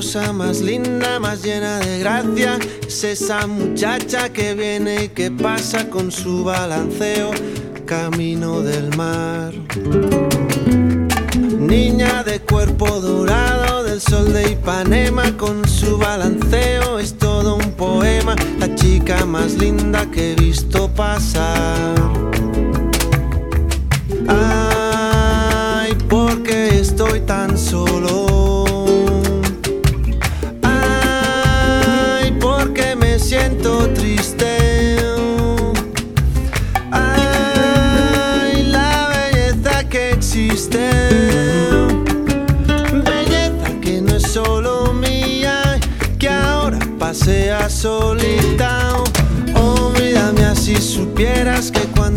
cosa más linda, más llena de gracia. Es esa muchacha que viene y que pasa con su balanceo camino del mar. Niña de cuerpo dorado del sol de Ipanema con su balanceo es todo un poema, la chica más linda que he visto pasar. Ay, porque estoy tan solo. Supieras que cuando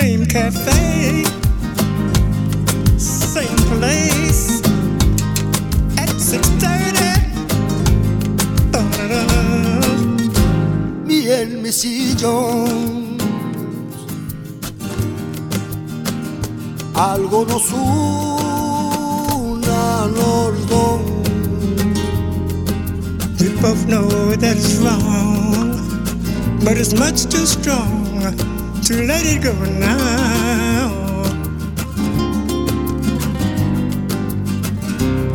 Same cafe, same place. At six thirty. Mi en mi sillón. Algo nos une a los dos. We both know that it's wrong, but it's much too strong to let it go now.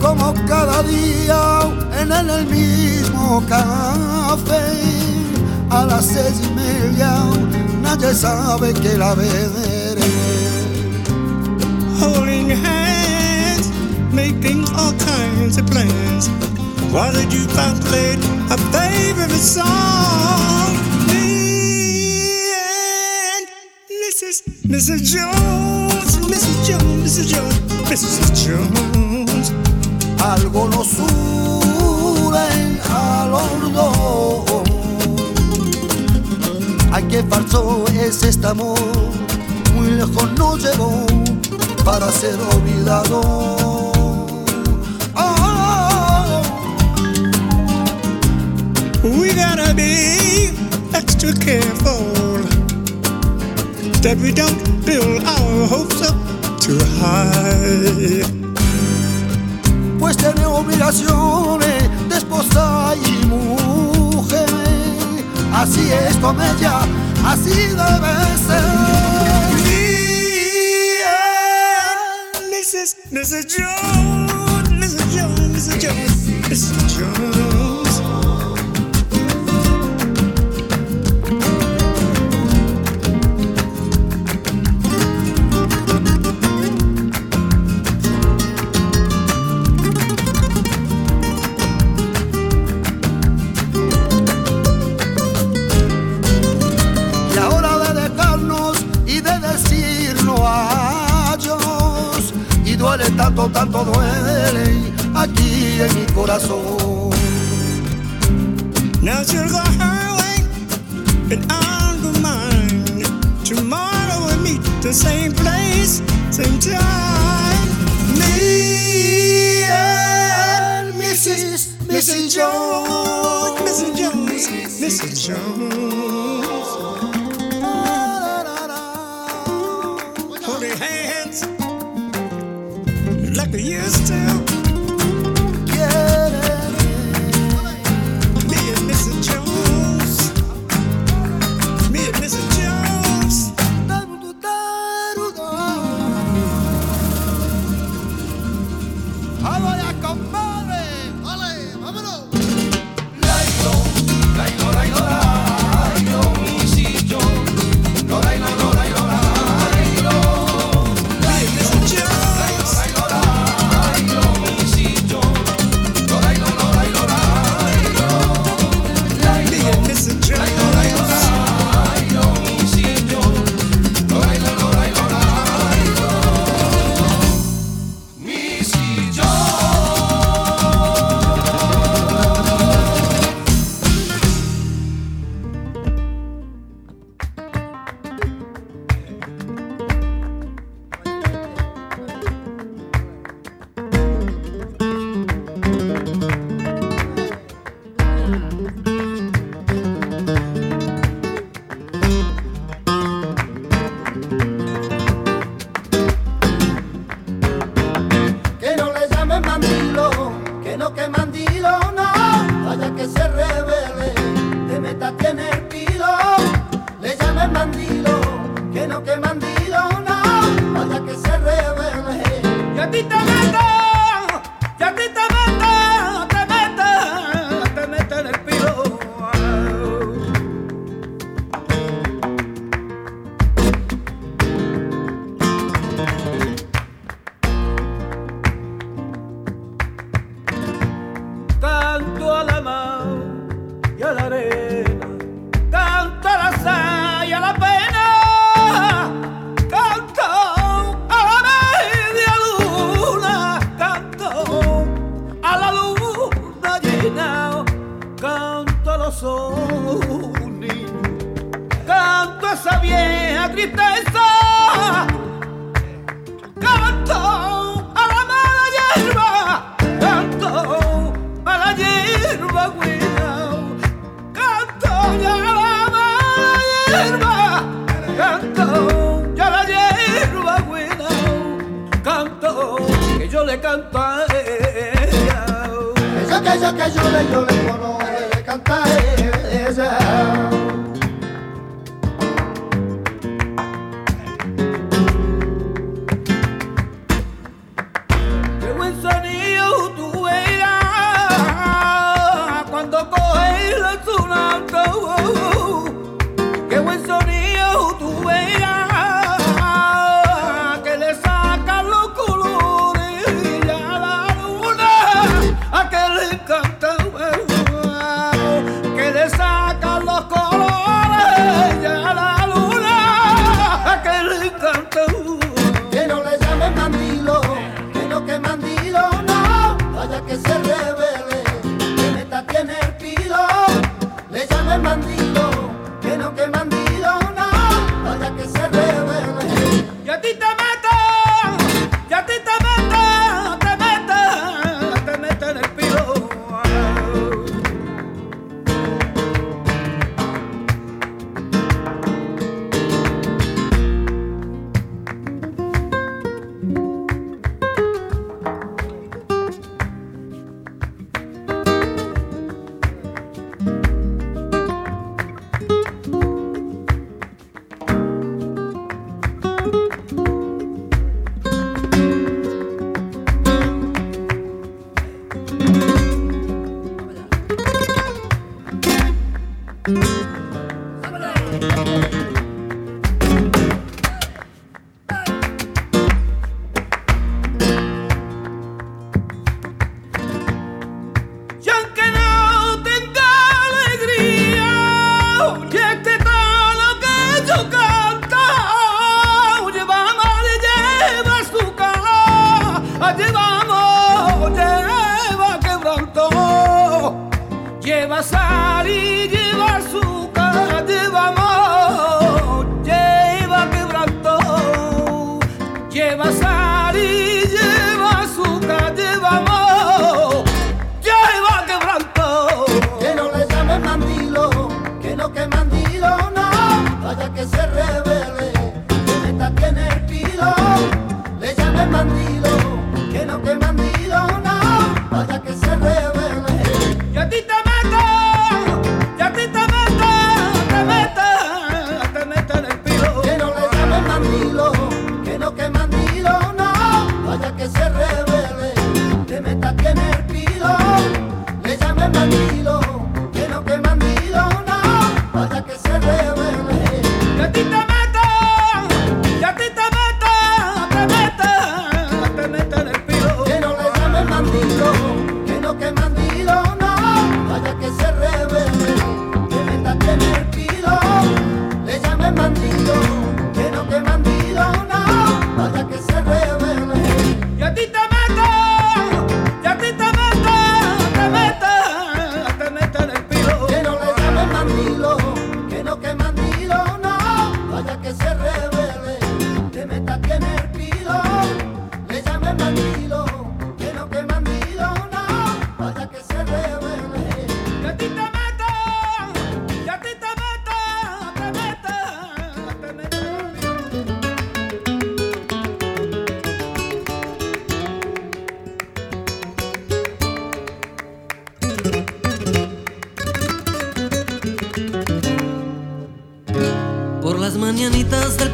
Como cada día en el, mismo café. A las seis y media nadie sabe que la. Holding hands, making all kinds of plans. While the jukebox played a favorite song, Mrs. Jones, Mrs. Jones, Mrs. Jones, Mrs. Jones. Algo nos en al ordo. Ay, qué falso es este amor, muy lejos nos llevó para ser olvidado. Oh. We gotta be extra careful that we don't build our hopes up too high. Pues tiene obligaciones de esposa y mujer. Así es con ella, así debe ser. Mrs. Mrs. Jones, Mrs. Jones, Mrs. Jones, Mrs.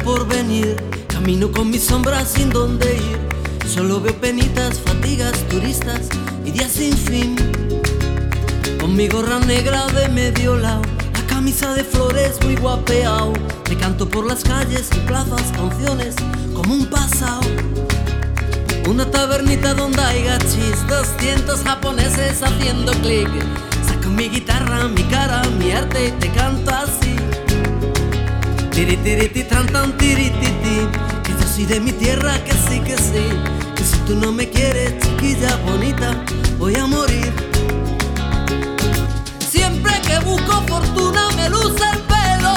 porvenir, camino con mis sombras sin dónde ir. Solo veo penitas, fatigas, turistas y días sin fin. Con mi gorra negra de medio lado, la camisa de flores muy guapeao. Le canto por las calles plazas canciones como un pasao. Una tabernita donde hay gachis, 200 japoneses haciendo clic. Saco mi guitarra, mi cara, mi arte y te canto. Tiri tiri ti tan tan tiri ti Que yo soy de mi tierra, que sí, que sí. Que si tú no me quieres, chiquilla bonita Voy a morir. Siempre que busco fortuna me luce el pelo.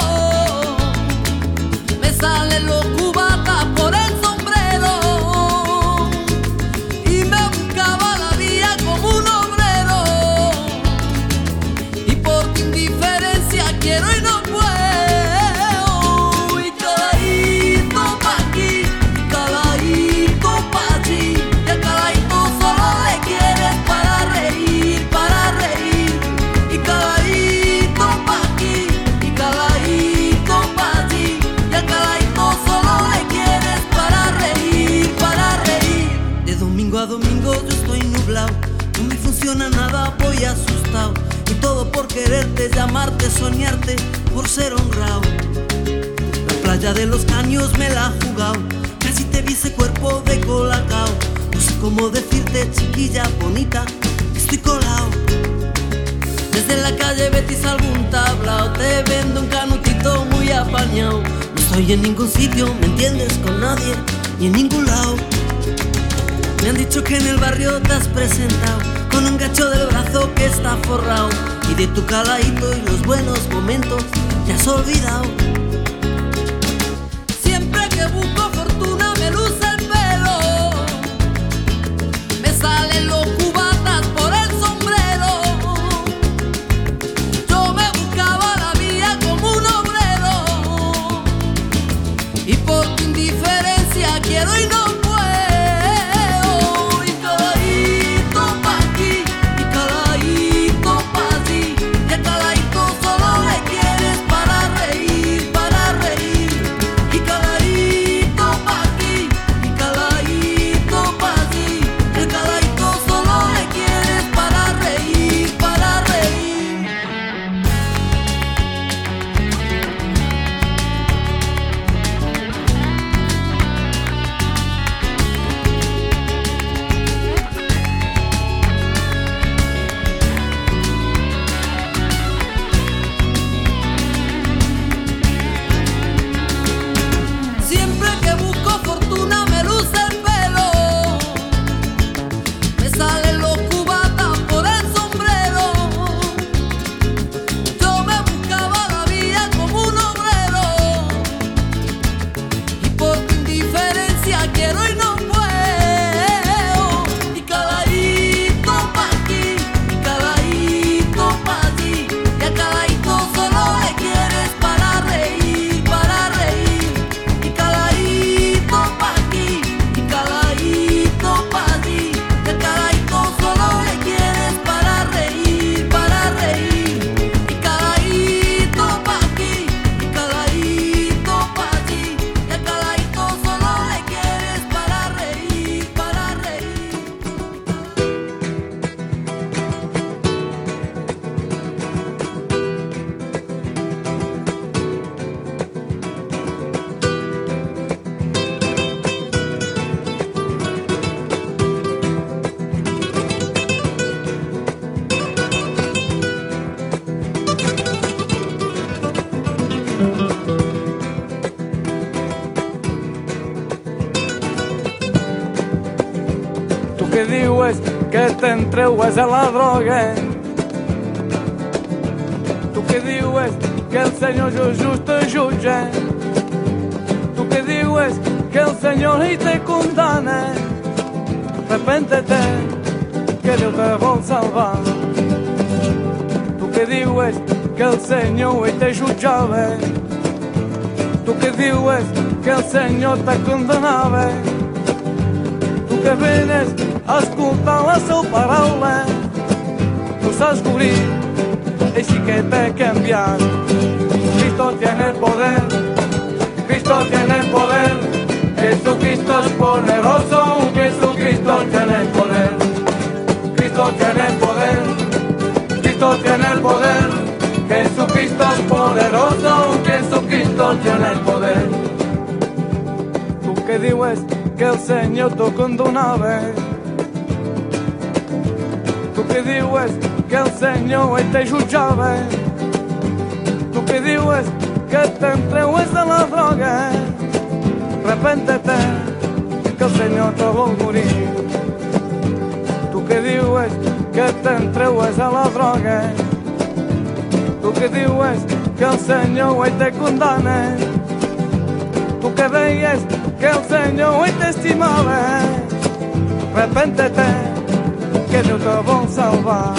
Me salen los llamarte, soñarte Por ser honrado. La playa de los caños me la he jugado Casi te vi ese cuerpo de colacao. No sé cómo decirte, chiquilla bonita Estoy colado Desde la calle Betis algún tablao Te vendo un canutito muy apañado No estoy en ningún sitio, ¿me entiendes? Con nadie ni en ningún lado. Me han dicho que en el barrio te has presentado con un gacho del brazo que está forrado y de tu caladito y los buenos momentos te has olvidado. Que dius que t'entreues a la droga. Tu que dius que el Senyor just te jutja. Tu que dius que el Senyor hi te condana. Repéntete que Déu te vol salvar. Tu que dius que el Senyor hi te jutjava. Tu que dius que el Senyor te condenava. Tu que venes a escoltar la seva paraula. Tu saps morir, així que t'he canviat. Cristo tiene el poder, Cristo tiene el poder. Jesucristo es poderoso, Jesucristo tiene el poder. Cristo tiene el poder, Cristo tiene el poder. Jesucristo es poderoso, Jesucristo tiene el poder. Tu que dius que el Senyor t'ho condonava. Que dius que el Senyor ell te jutjava. Tu que dius que t'entreues de la droga. Repéntete que el Senyor te vol morir. Tu que dius que t'entreues a la droga. Tu que dius que el Senyor ell te condana. Tu que deies que el Senyor ell t'estimava. Repéntete que te vol salvar.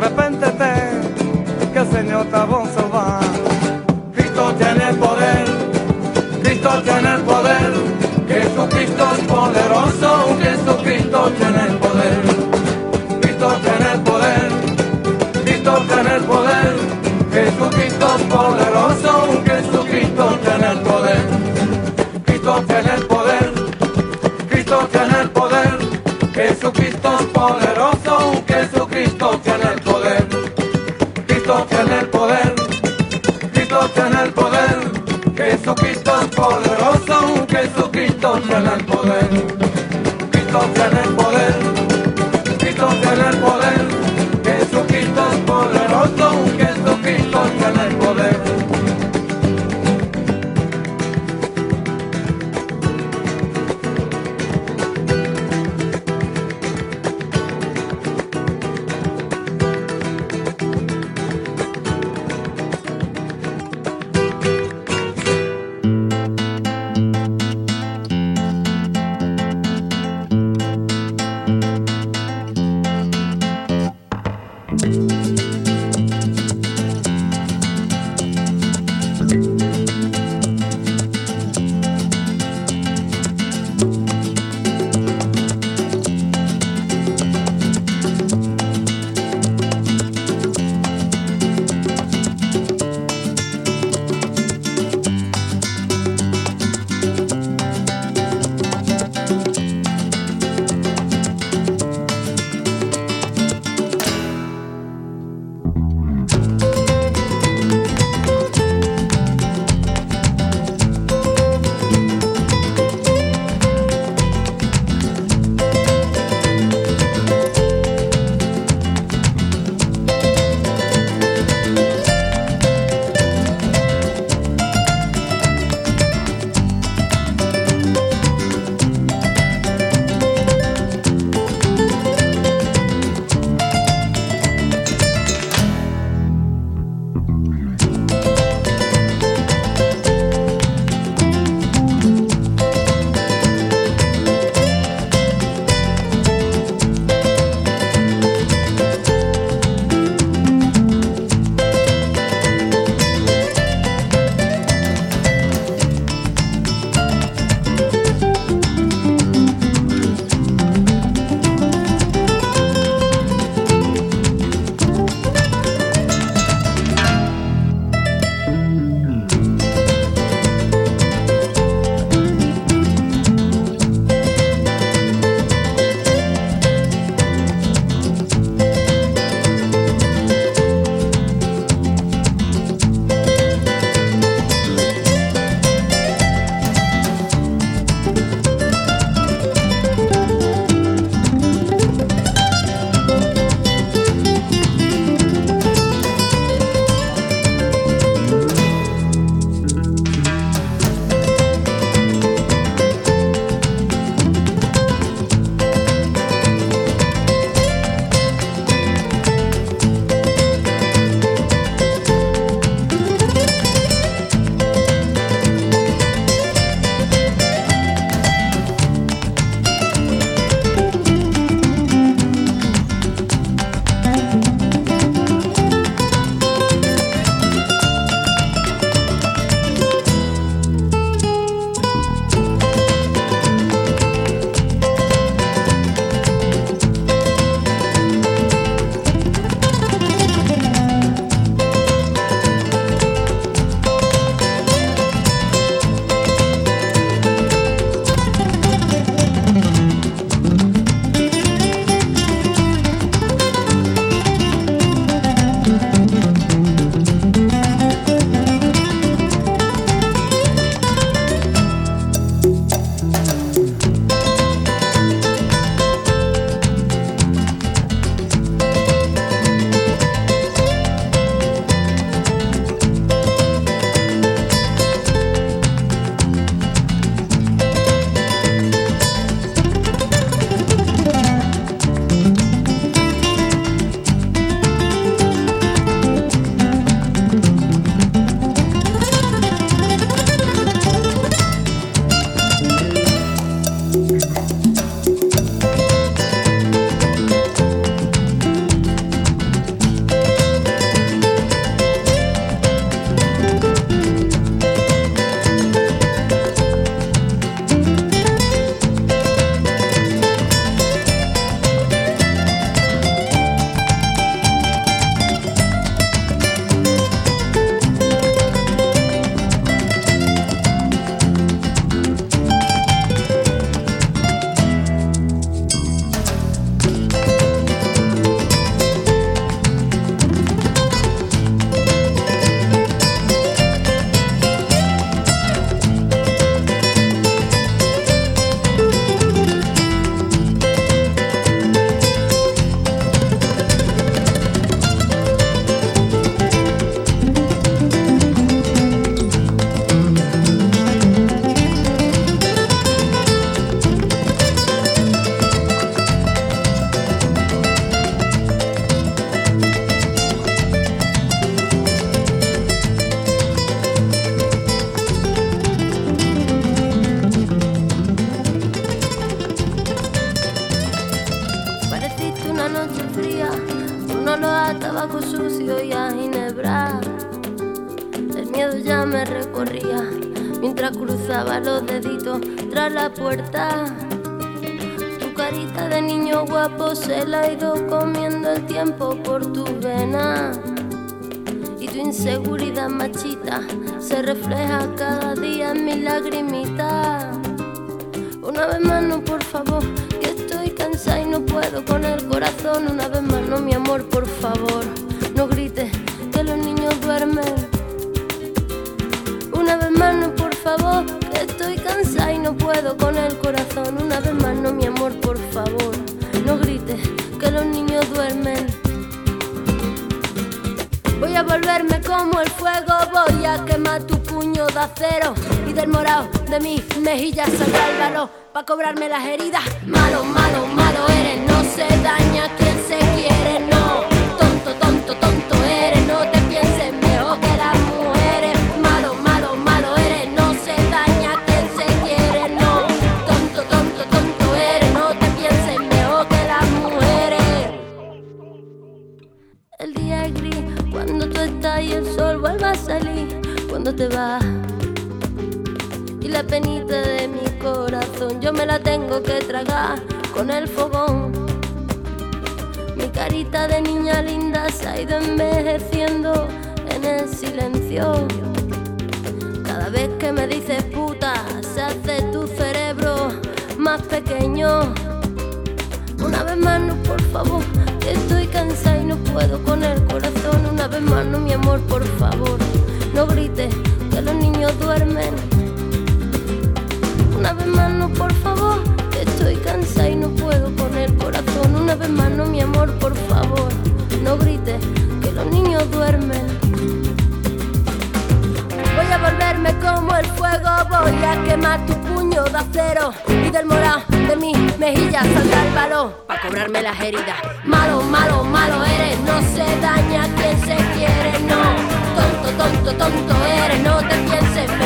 Repéntete que Señor te va a salvar. Cristo tiene poder, Cristo tiene poder. Jesucristo es poderoso, Jesucristo tiene poder. Cristo tiene poder, Cristo tiene el poder. Jesucristo es poderoso, Jesucristo es poderoso, Jesucristo tiene el poder. Cristo tiene el poder, Cristo tiene el poder. Tabaco sucio y a ginebra. El miedo ya me recorría mientras cruzaba los deditos tras la puerta. Tu carita de niño guapo se la ha ido comiendo el tiempo por tu vena. Y tu inseguridad machita se refleja cada día en mi lagrimita. Una vez más, no, por favor, que estoy cansada y no puedo con el corazón. Una vez más, no, mi amor, por favor, no grites que los niños duermen. Una vez más, no, por favor, que estoy cansada y no puedo con el corazón. Una vez más, no, mi amor, por favor, no grites que los niños duermen. Voy a volverme como el fuego, voy a quemar tu puño de acero y del morado de mis mejillas saldrá el valor pa' cobrarme las heridas. Malo, malo, malo eres, no se daña tengo que tragar con el fogón. Mi carita de niña linda se ha ido envejeciendo en el silencio. Cada vez que me dices puta, se hace tu cerebro más pequeño. Una vez más, no, por favor, que estoy cansada y no puedo con el corazón. Una vez más, no, mi amor, por favor, no grites voy a quemar tu puño de acero y del morado de mis mejillas saldrá el valor para cobrarme las heridas. Malo, malo, malo eres, no se daña quien se quiere, no. Tonto, tonto, tonto eres, no te pienses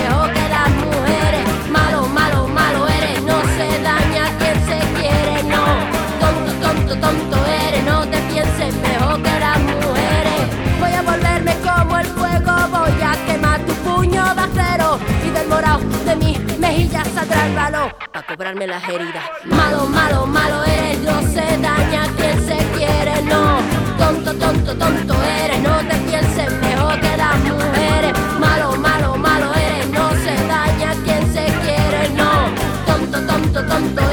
para cobrarme las heridas. Malo, malo, malo eres, no se daña quien se quiere, no. Tonto, tonto, tonto eres, no te pienses mejor que las mujeres. Malo, malo, malo eres, no se daña quien se quiere, no. Tonto, tonto, tonto eres,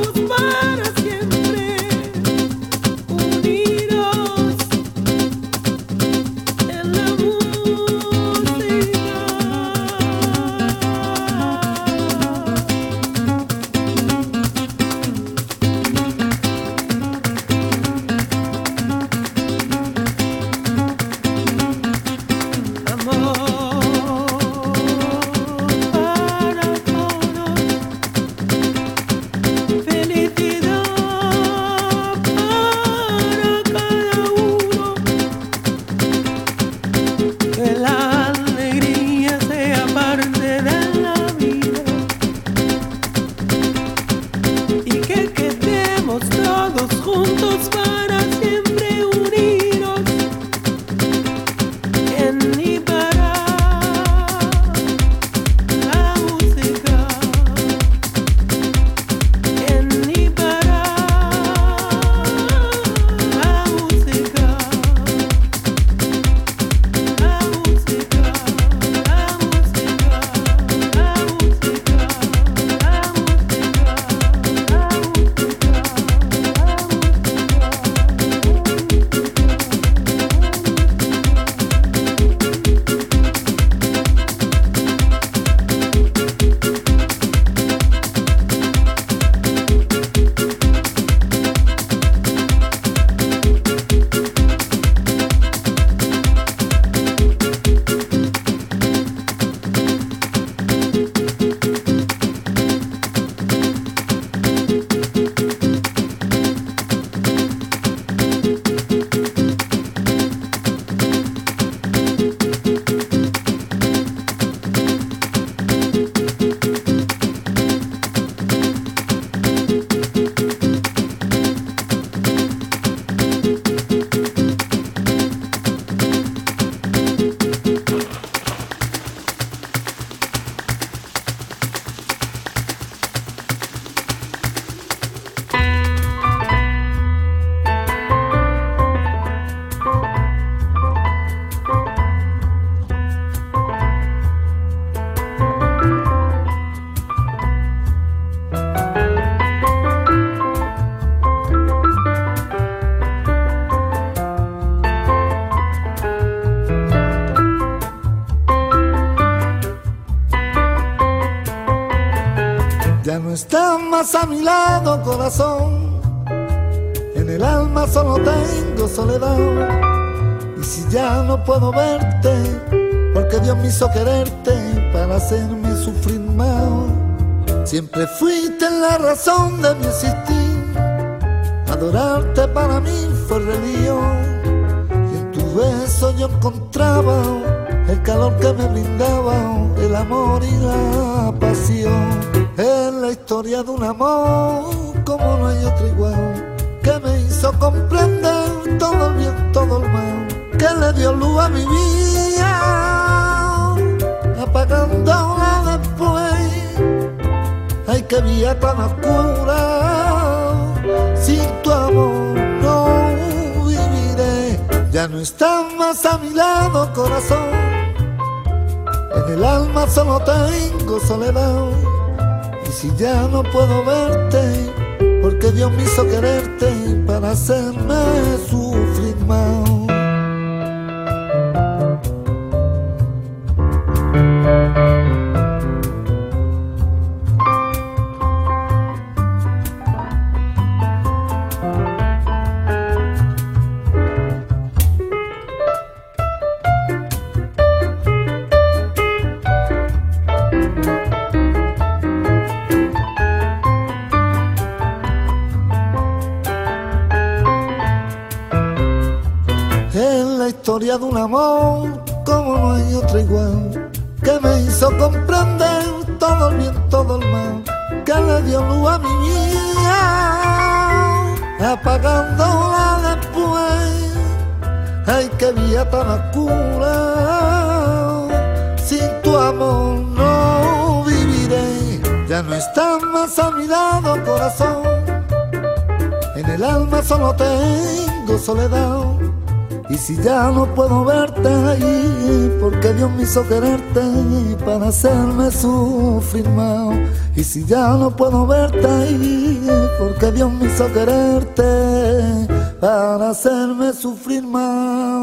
Jesús a mi lado, corazón. En el alma solo tengo soledad. Y si ya no puedo verte, porque Dios me hizo quererte para hacerme sufrir más. Siempre fuiste la razón de mi existir. Adorarte para mí fue religión. Y en tu beso yo encontraba el calor que me brindaba, el amor y la pasión. Historia de un amor como no hay otro igual, que me hizo comprender todo el bien, todo el mal, que le dio luz a mi vida, apagándola después. Ay, que vida tan oscura, sin tu amor no viviré. Ya no estás más a mi lado, corazón. En el alma solo tengo soledad. Si ya no puedo verte, porque Dios me hizo quererte para hacerme sufrir más. Tan oscura, sin tu amor no viviré. Ya no estás más a mi lado, corazón, en el alma solo tengo soledad. Y si ya no puedo verte ahí, porque Dios me hizo quererte para hacerme sufrir más. Y si ya no puedo verte ahí, porque Dios me hizo quererte para hacerme sufrir más.